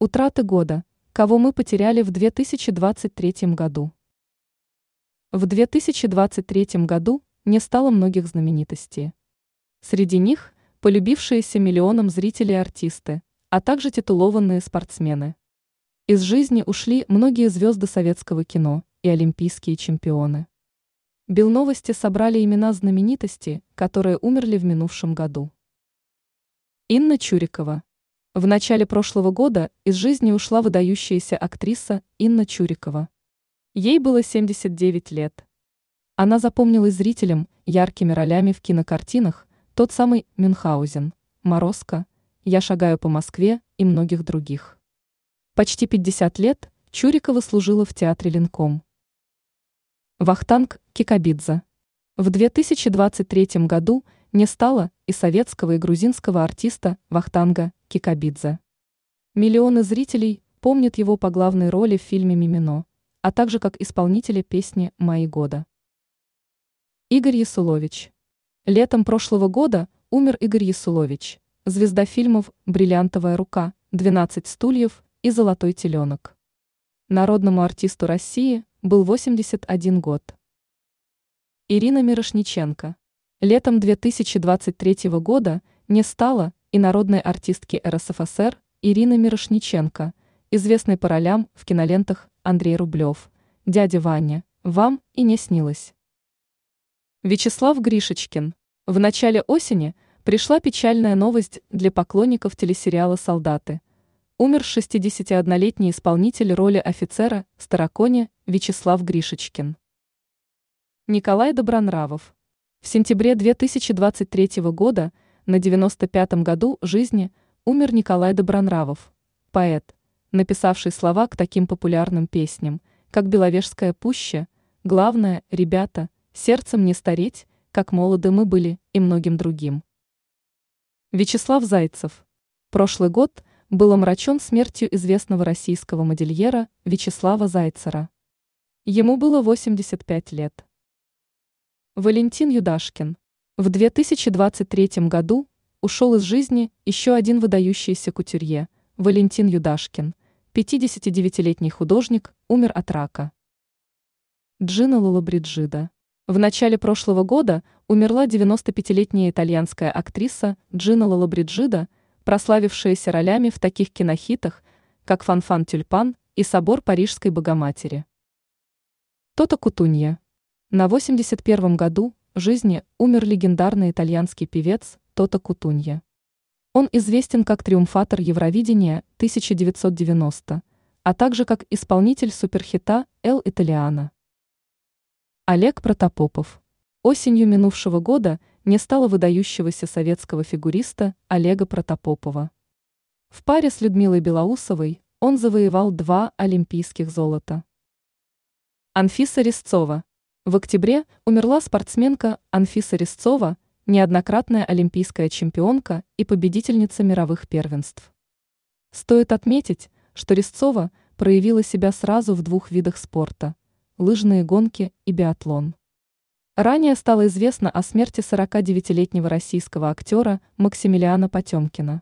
Утраты года. Кого мы потеряли в 2023 году? В 2023 году не стало многих знаменитостей. Среди них полюбившиеся миллионам зрителей артисты, а также титулованные спортсмены. Из жизни ушли многие звезды советского кино и олимпийские чемпионы. Белновости собрали имена знаменитостей, которые умерли в минувшем году. Инна Чурикова. В начале прошлого года из жизни ушла выдающаяся актриса Инна Чурикова. Ей было 79 лет. Она запомнилась зрителям яркими ролями в кинокартинах «Тот самый Мюнхгаузен», «Морозко», «Я шагаю по Москве» и многих других. Почти 50 лет Чурикова служила в театре Ленком. Вахтанг Кикабидзе. В 2023 году не стало и советского и грузинского артиста Вахтанга Кикабидзе. Миллионы зрителей помнят его по главной роли в фильме «Мимино», а также как исполнителя песни «Мои года». Игорь Ясулович. Летом прошлого года умер Игорь Ясулович, звезда фильмов «Бриллиантовая рука», «12 стульев» и «Золотой теленок». Народному артисту России был 81 год. Ирина Мирошниченко. Летом 2023 года не стало и народной артистки РСФСР Ирины Мирошниченко, известной по ролям в кинолентах Андрей Рублев, «Дядя Ваня», «Вам и не снилось». Вячеслав Гришечкин. В начале осени пришла печальная новость для поклонников телесериала «Солдаты». Умер 61-летний исполнитель роли офицера Староконе Вячеслав Гришечкин. Николай Добронравов. В сентябре 2023 года, на 95-м году жизни, умер Николай Добронравов, поэт, написавший слова к таким популярным песням, как «Беловежская пуща», «Главное, ребята», «Сердцем не стареть», «Как молоды мы были» и многим другим. Вячеслав Зайцев. Прошлый год был омрачен смертью известного российского модельера Вячеслава Зайцера. Ему было 85 лет. Валентин Юдашкин. В 2023 году ушел из жизни еще один выдающийся кутюрье – Валентин Юдашкин, 59-летний художник, умер от рака. Джина Лолобриджида. В начале прошлого года умерла 95-летняя итальянская актриса Джина Лолобриджида, прославившаяся ролями в таких кинохитах, как «Фанфан Тюльпан» и «Собор Парижской Богоматери». Тота Кутунья. На 81-м году жизни умер легендарный итальянский певец Тота Кутунья. Он известен как триумфатор Евровидения 1990, а также как исполнитель суперхита «Эл Италиана». Олег Протопопов. Осенью минувшего года не стало выдающегося советского фигуриста Олега Протопопова. В паре с Людмилой Белоусовой он завоевал два олимпийских золота. Анфиса Резцова. В октябре умерла спортсменка Анфиса Резцова, неоднократная олимпийская чемпионка и победительница мировых первенств. Стоит отметить, что Резцова проявила себя сразу в двух видах спорта – лыжные гонки и биатлон. Ранее стало известно о смерти 49-летнего российского актера Максимилиана Потемкина.